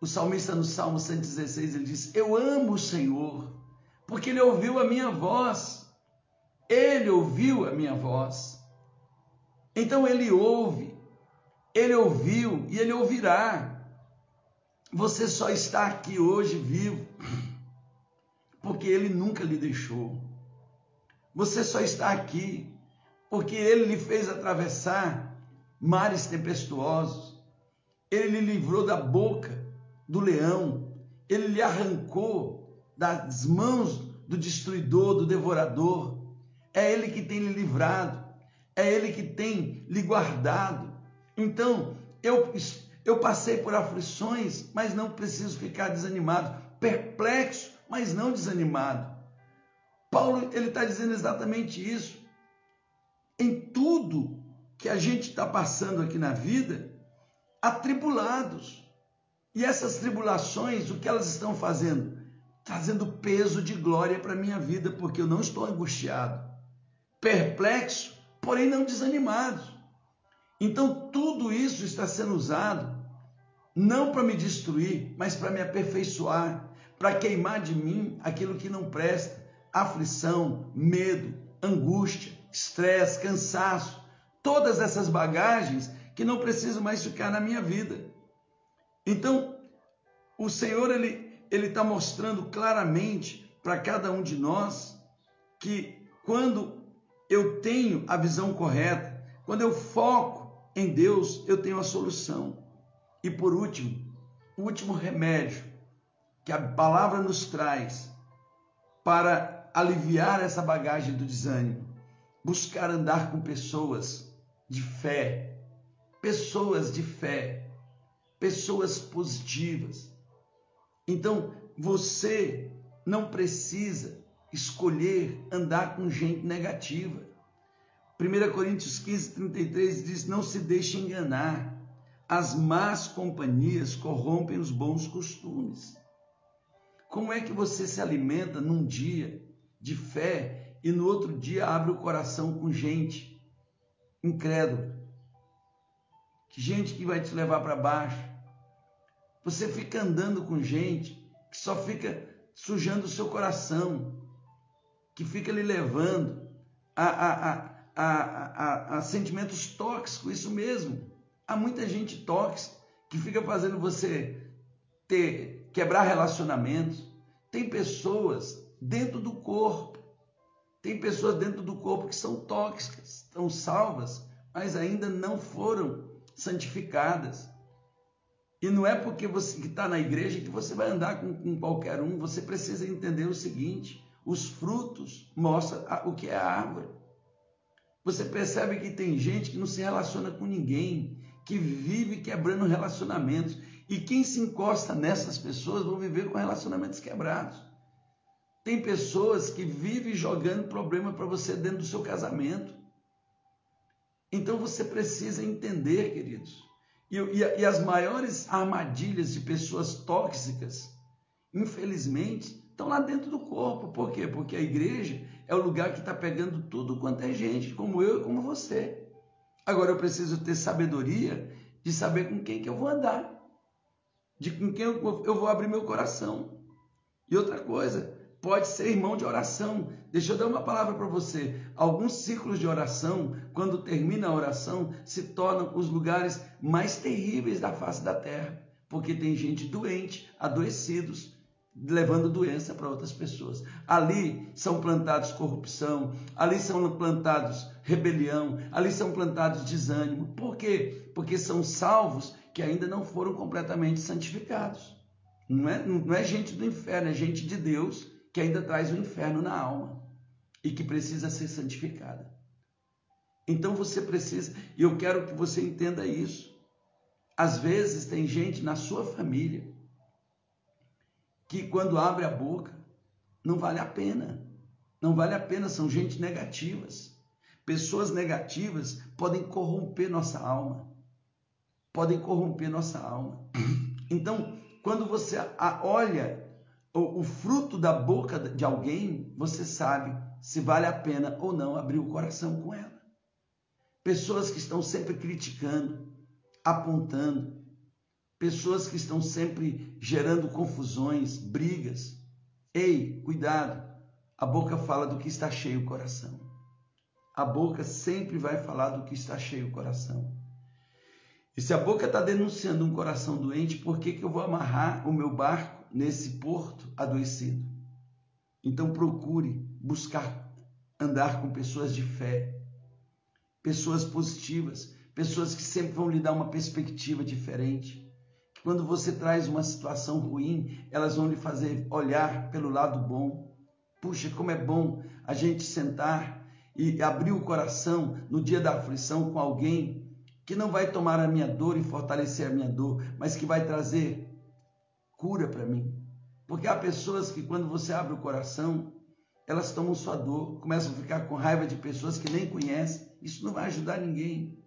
O salmista no Salmo 116 ele diz: Eu amo o Senhor, porque Ele ouviu a minha voz. Ele ouviu a minha voz. Então Ele ouve, Ele ouviu e Ele ouvirá. Você só está aqui hoje vivo porque Ele nunca lhe deixou. Você só está aqui porque Ele lhe fez atravessar mares tempestuosos. Ele lhe livrou da boca do leão. Ele lhe arrancou das mãos do destruidor, do devorador. É Ele que tem lhe livrado. É Ele que tem lhe guardado. Então, eu eu passei por aflições, mas não preciso ficar desanimado, perplexo, mas não desanimado. Paulo ele está dizendo exatamente isso. Em tudo que a gente está passando aqui na vida, atribulados. E essas tribulações, o que elas estão fazendo? Trazendo peso de glória para a minha vida, porque eu não estou angustiado, perplexo, porém não desanimado. Então tudo isso está sendo usado não para me destruir, mas para me aperfeiçoar, para queimar de mim aquilo que não presta, aflição, medo, angústia, estresse, cansaço, todas essas bagagens que não precisam mais ficar na minha vida. Então, o Senhor ele ele está mostrando claramente para cada um de nós que quando eu tenho a visão correta, quando eu foco em Deus, eu tenho a solução. E por último, o último remédio que a palavra nos traz para aliviar essa bagagem do desânimo, buscar andar com pessoas de fé, pessoas de fé, pessoas positivas. Então, você não precisa escolher andar com gente negativa. 1 Coríntios 15, 33 diz: Não se deixe enganar, as más companhias corrompem os bons costumes. Como é que você se alimenta num dia de fé e no outro dia abre o coração com gente incrédula? Gente que vai te levar para baixo. Você fica andando com gente que só fica sujando o seu coração, que fica lhe levando a, a, a, a, a sentimentos tóxicos, isso mesmo. Há muita gente tóxica que fica fazendo você ter quebrar relacionamentos. Tem pessoas dentro do corpo, tem pessoas dentro do corpo que são tóxicas, estão salvas, mas ainda não foram santificadas. E não é porque você está na igreja que você vai andar com, com qualquer um. Você precisa entender o seguinte: os frutos mostram o que é a árvore. Você percebe que tem gente que não se relaciona com ninguém, que vive quebrando relacionamentos. E quem se encosta nessas pessoas vão viver com relacionamentos quebrados. Tem pessoas que vivem jogando problema para você dentro do seu casamento. Então você precisa entender, queridos. E, e, e as maiores armadilhas de pessoas tóxicas, infelizmente, estão lá dentro do corpo. Por quê? Porque a igreja é o lugar que está pegando tudo quanto é gente, como eu e como você. Agora eu preciso ter sabedoria de saber com quem que eu vou andar, de com quem eu, vou abrir meu coração. E outra coisa, pode ser irmão de oração. Deixa eu dar uma palavra para você. Alguns ciclos de oração, quando termina a oração, se tornam os lugares mais terríveis da face da terra, porque tem gente doente, adoecidos, levando doença para outras pessoas. Ali são plantados corrupção, ali são plantados rebelião, ali são plantados desânimo. Por quê? Porque são salvos que ainda não foram completamente santificados. Não é, não é gente do inferno, é gente de Deus que ainda traz o inferno na alma e que precisa ser santificada. Então você precisa, e eu quero que você entenda isso. Às vezes tem gente na sua família que quando abre a boca, não vale a pena. Não vale a pena, são gente negativas. Pessoas negativas podem corromper nossa alma. Podem corromper nossa alma. Então, quando você olha o, fruto da boca de alguém, você sabe se vale a pena ou não abrir o coração com ela. Pessoas que estão sempre criticando, apontando, pessoas que estão sempre gerando confusões, brigas. Ei, cuidado, a boca fala do que está cheio o coração. A boca sempre vai falar do que está cheio o coração. E se a boca está denunciando um coração doente, por que, que eu vou amarrar o meu barco nesse porto adoecido? Então procure buscar andar com pessoas de fé, pessoas positivas, pessoas que sempre vão lhe dar uma perspectiva diferente quando você traz uma situação ruim, elas vão lhe fazer olhar pelo lado bom. Puxa, como é bom a gente sentar e abrir o coração no dia da aflição com alguém que não vai tomar a minha dor e fortalecer a minha dor, mas que vai trazer cura para mim. Porque há pessoas que, quando você abre o coração, elas tomam sua dor, começam a ficar com raiva de pessoas que nem conhecem. Isso não vai ajudar ninguém.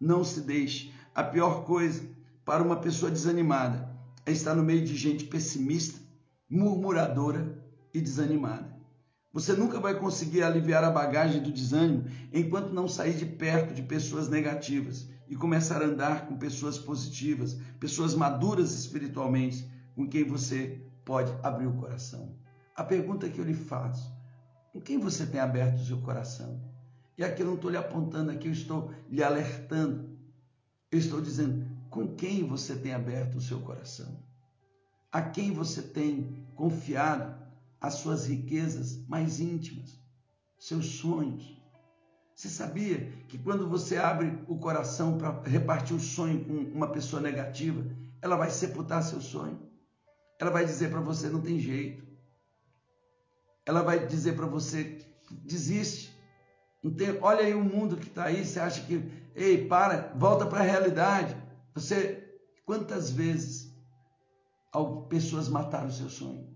Não se deixe. A pior coisa para uma pessoa desanimada é estar no meio de gente pessimista, murmuradora e desanimada. Você nunca vai conseguir aliviar a bagagem do desânimo enquanto não sair de perto de pessoas negativas e começar a andar com pessoas positivas, pessoas maduras espiritualmente, com quem você pode abrir o coração. A pergunta que eu lhe faço: com quem você tem aberto o seu coração? E aqui eu não estou lhe apontando, aqui eu estou lhe alertando. Eu estou dizendo, com quem você tem aberto o seu coração? A quem você tem confiado as suas riquezas mais íntimas, seus sonhos. Você sabia que quando você abre o coração para repartir o sonho com uma pessoa negativa, ela vai sepultar seu sonho? Ela vai dizer para você: não tem jeito. Ela vai dizer para você: desiste. Tem, olha aí o mundo que está aí. Você acha que, ei, para, volta para a realidade. Você, quantas vezes pessoas mataram o seu sonho?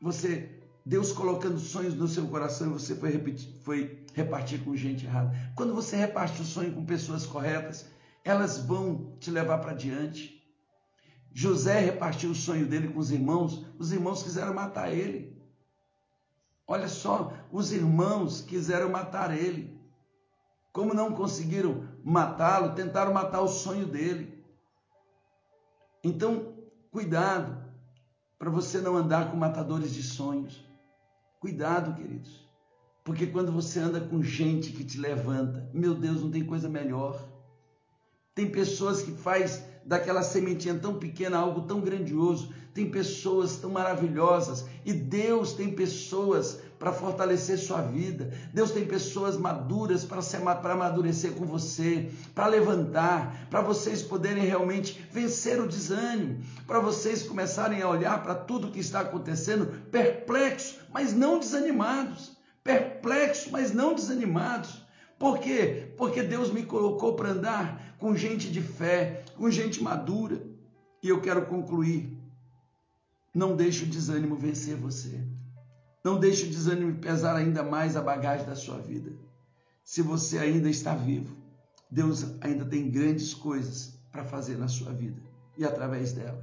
Você, Deus colocando sonhos no seu coração e você foi, repetir, foi repartir com gente errada. Quando você reparte o sonho com pessoas corretas, elas vão te levar para diante. José repartiu o sonho dele com os irmãos, os irmãos quiseram matar ele. Olha só, os irmãos quiseram matar ele. Como não conseguiram matá-lo, tentaram matar o sonho dele. Então, cuidado, para você não andar com matadores de sonhos. Cuidado, queridos. Porque quando você anda com gente que te levanta, meu Deus, não tem coisa melhor. Tem pessoas que faz daquela sementinha tão pequena algo tão grandioso. Tem pessoas tão maravilhosas e Deus tem pessoas para fortalecer sua vida. Deus tem pessoas maduras para amadurecer com você, para levantar, para vocês poderem realmente vencer o desânimo, para vocês começarem a olhar para tudo que está acontecendo perplexos, mas não desanimados. Perplexos, mas não desanimados. Por quê? Porque Deus me colocou para andar com gente de fé, com gente madura. E eu quero concluir. Não deixe o desânimo vencer você. Não deixe o desânimo pesar ainda mais a bagagem da sua vida. Se você ainda está vivo, Deus ainda tem grandes coisas para fazer na sua vida e através dela.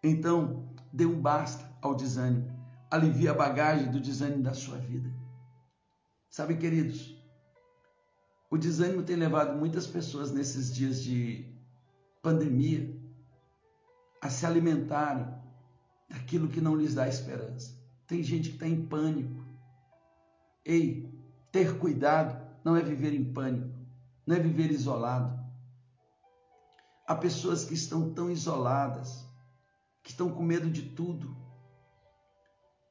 Então, dê um basta ao desânimo. Alivie a bagagem do desânimo da sua vida. Sabe, queridos, o desânimo tem levado muitas pessoas nesses dias de pandemia a se alimentarem daquilo que não lhes dá esperança. Tem gente que está em pânico. Ei, ter cuidado não é viver em pânico, não é viver isolado. Há pessoas que estão tão isoladas, que estão com medo de tudo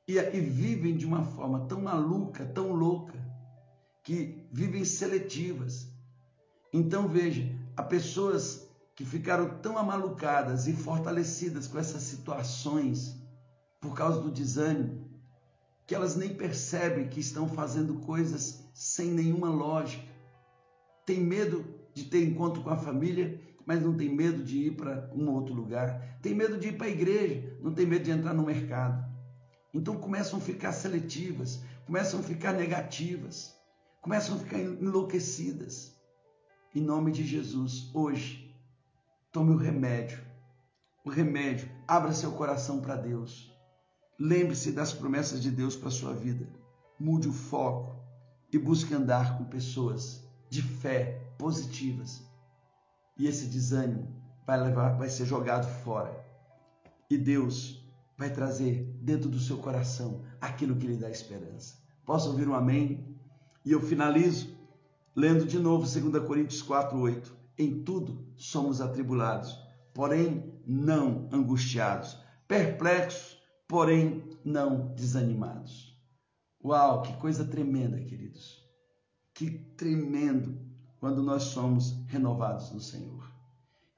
e, e vivem de uma forma tão maluca, tão louca, que vivem seletivas. Então veja, há pessoas que ficaram tão amalucadas e fortalecidas com essas situações por causa do desânimo, que elas nem percebem que estão fazendo coisas sem nenhuma lógica. Tem medo de ter encontro com a família, mas não tem medo de ir para um outro lugar. Tem medo de ir para a igreja, não tem medo de entrar no mercado. Então começam a ficar seletivas, começam a ficar negativas, começam a ficar enlouquecidas. Em nome de Jesus, hoje, tome o remédio. O remédio, abra seu coração para Deus. Lembre-se das promessas de Deus para a sua vida. Mude o foco e busque andar com pessoas de fé positivas. E esse desânimo vai levar, vai ser jogado fora. E Deus vai trazer dentro do seu coração aquilo que lhe dá esperança. Posso ouvir um amém? E eu finalizo lendo de novo 2 Coríntios 4:8. Em tudo somos atribulados, porém não angustiados, perplexos, porém não desanimados. Uau, que coisa tremenda, queridos. Que tremendo quando nós somos renovados no Senhor.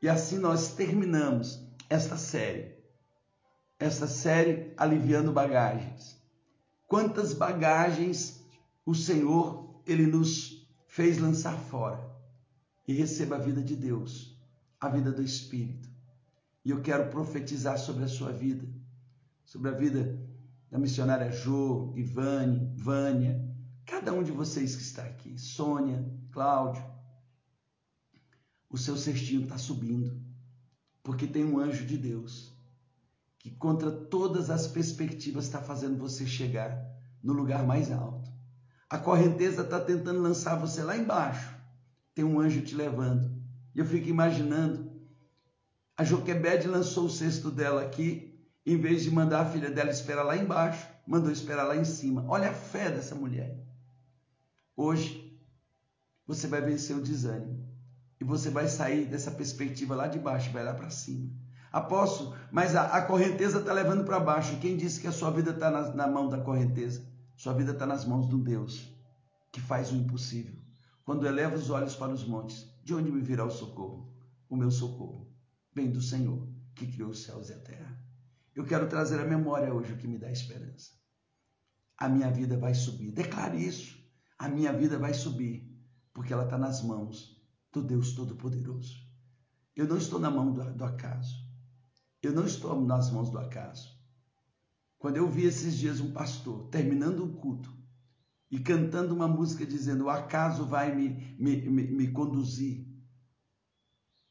E assim nós terminamos esta série. Esta série aliviando bagagens. Quantas bagagens o Senhor ele nos fez lançar fora. E receba a vida de Deus, a vida do Espírito. E eu quero profetizar sobre a sua vida sobre a vida da missionária Jo, Ivane, Vânia, cada um de vocês que está aqui, Sônia, Cláudio. O seu cestinho está subindo, porque tem um anjo de Deus que, contra todas as perspectivas, está fazendo você chegar no lugar mais alto. A correnteza está tentando lançar você lá embaixo. Tem um anjo te levando. E eu fico imaginando. A Joquebede lançou o cesto dela aqui, em vez de mandar a filha dela esperar lá embaixo, mandou esperar lá em cima. Olha a fé dessa mulher. Hoje, você vai vencer o desânimo. E você vai sair dessa perspectiva lá de baixo, vai lá para cima. Aposto, mas a, a correnteza está levando para baixo. Quem disse que a sua vida está na, na mão da correnteza? Sua vida está nas mãos do Deus que faz o impossível. Quando eleva os olhos para os montes, de onde me virá o socorro? O meu socorro vem do Senhor que criou os céus e a terra. Eu quero trazer à memória hoje o que me dá esperança. A minha vida vai subir. Declare isso. A minha vida vai subir, porque ela está nas mãos do Deus Todo-Poderoso. Eu não estou na mão do, do acaso. Eu não estou nas mãos do acaso. Quando eu vi esses dias um pastor terminando um culto e cantando uma música dizendo: O acaso vai me, me, me, me conduzir.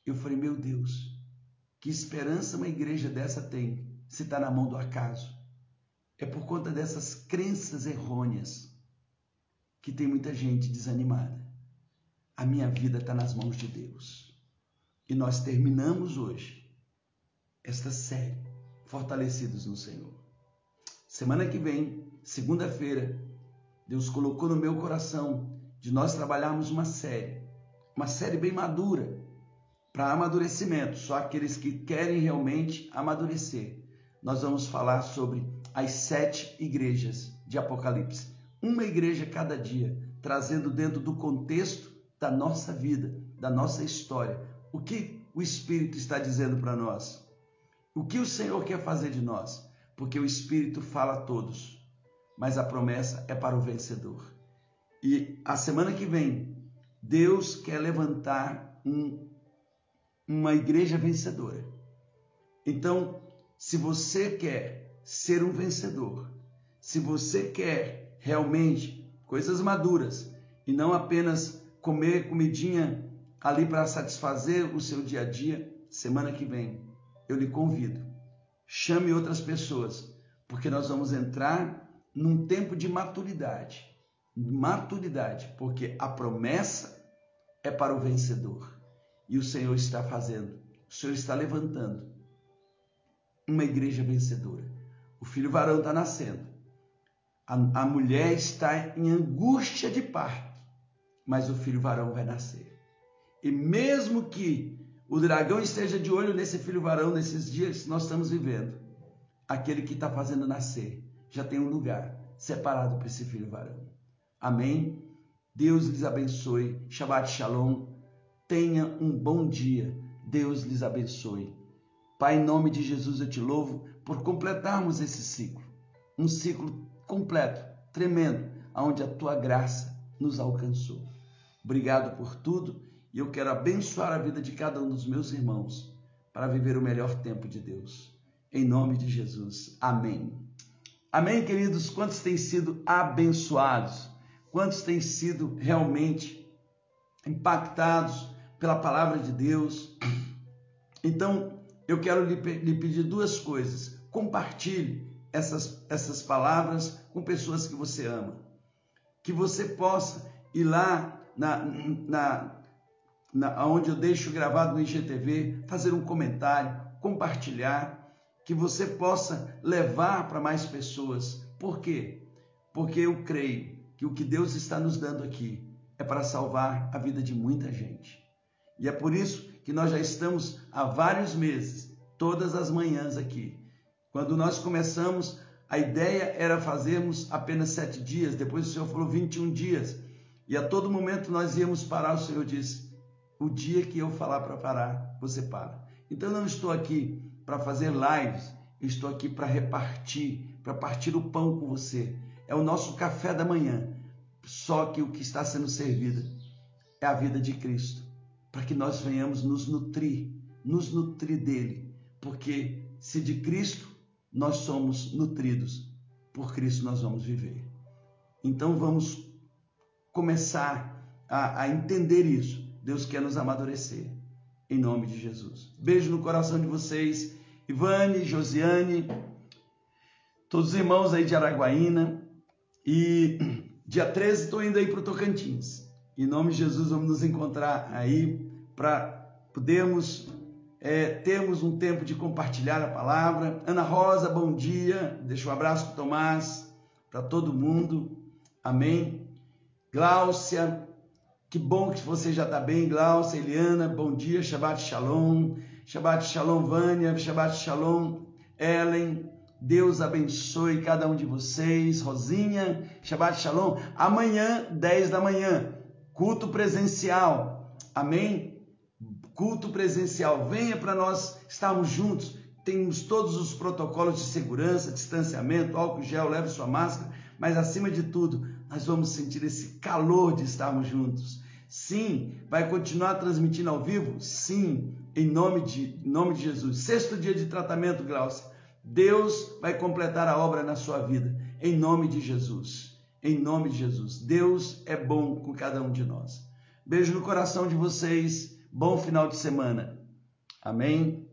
Eu falei: Meu Deus, que esperança uma igreja dessa tem se está na mão do acaso? É por conta dessas crenças errôneas que tem muita gente desanimada. A minha vida está nas mãos de Deus. E nós terminamos hoje esta série, Fortalecidos no Senhor. Semana que vem, segunda-feira, Deus colocou no meu coração de nós trabalharmos uma série, uma série bem madura, para amadurecimento, só aqueles que querem realmente amadurecer. Nós vamos falar sobre as sete igrejas de Apocalipse, uma igreja cada dia, trazendo dentro do contexto da nossa vida, da nossa história, o que o Espírito está dizendo para nós. O que o Senhor quer fazer de nós? Porque o Espírito fala a todos, mas a promessa é para o vencedor. E a semana que vem, Deus quer levantar um, uma igreja vencedora. Então, se você quer ser um vencedor, se você quer realmente coisas maduras e não apenas comer comidinha ali para satisfazer o seu dia a dia, semana que vem eu lhe convido, chame outras pessoas, porque nós vamos entrar num tempo de maturidade. Maturidade, porque a promessa é para o vencedor. E o Senhor está fazendo, o Senhor está levantando uma igreja vencedora. O filho varão está nascendo. A, a mulher está em angústia de parto, mas o filho varão vai nascer. E mesmo que o dragão esteja de olho nesse filho varão nesses dias que nós estamos vivendo. Aquele que está fazendo nascer já tem um lugar separado para esse filho varão. Amém? Deus lhes abençoe. Shabbat Shalom. Tenha um bom dia. Deus lhes abençoe. Pai, em nome de Jesus, eu te louvo por completarmos esse ciclo. Um ciclo completo, tremendo, onde a tua graça nos alcançou. Obrigado por tudo e eu quero abençoar a vida de cada um dos meus irmãos para viver o melhor tempo de Deus. Em nome de Jesus. Amém. Amém, queridos? Quantos têm sido abençoados? Quantos têm sido realmente impactados pela palavra de Deus? Então, eu quero lhe, lhe pedir duas coisas. Compartilhe essas, essas palavras com pessoas que você ama. Que você possa ir lá na, na, na, onde eu deixo gravado no IGTV, fazer um comentário, compartilhar, que você possa levar para mais pessoas. Por quê? Porque eu creio que o que Deus está nos dando aqui é para salvar a vida de muita gente. E é por isso que nós já estamos há vários meses, todas as manhãs aqui. Quando nós começamos, a ideia era fazermos apenas sete dias, depois o Senhor falou 21 dias. E a todo momento nós íamos parar, o Senhor disse: o dia que eu falar para parar, você para. Então eu não estou aqui para fazer lives, eu estou aqui para repartir, para partir o pão com você. É o nosso café da manhã. Só que o que está sendo servido é a vida de Cristo, para que nós venhamos nos nutrir, nos nutrir dele, porque se de Cristo nós somos nutridos, por Cristo nós vamos viver. Então vamos começar a, a entender isso Deus quer nos amadurecer. Em nome de Jesus. Beijo no coração de vocês. Ivane, Josiane, todos os irmãos aí de Araguaína. E dia 13 estou indo aí para o Tocantins. Em nome de Jesus, vamos nos encontrar aí para podermos é, termos um tempo de compartilhar a palavra. Ana Rosa, bom dia. Deixa um abraço para Tomás, para todo mundo. Amém. Gláucia, que bom que você já está bem, Gláucia, Eliana, bom dia, Shabbat Shalom. Shabbat Shalom, Vânia, Shabbat Shalom, Ellen. Deus abençoe cada um de vocês. Rosinha, Shabbat Shalom. Amanhã, 10 da manhã, culto presencial. Amém? Culto presencial. Venha para nós estarmos juntos. Temos todos os protocolos de segurança, distanciamento, álcool gel, leve sua máscara, mas acima de tudo, nós vamos sentir esse calor de estarmos juntos. Sim, vai continuar transmitindo ao vivo? Sim, em nome de, em nome de Jesus. Sexto dia de tratamento, Glaucia. Deus vai completar a obra na sua vida, em nome de Jesus. Em nome de Jesus. Deus é bom com cada um de nós. Beijo no coração de vocês. Bom final de semana. Amém.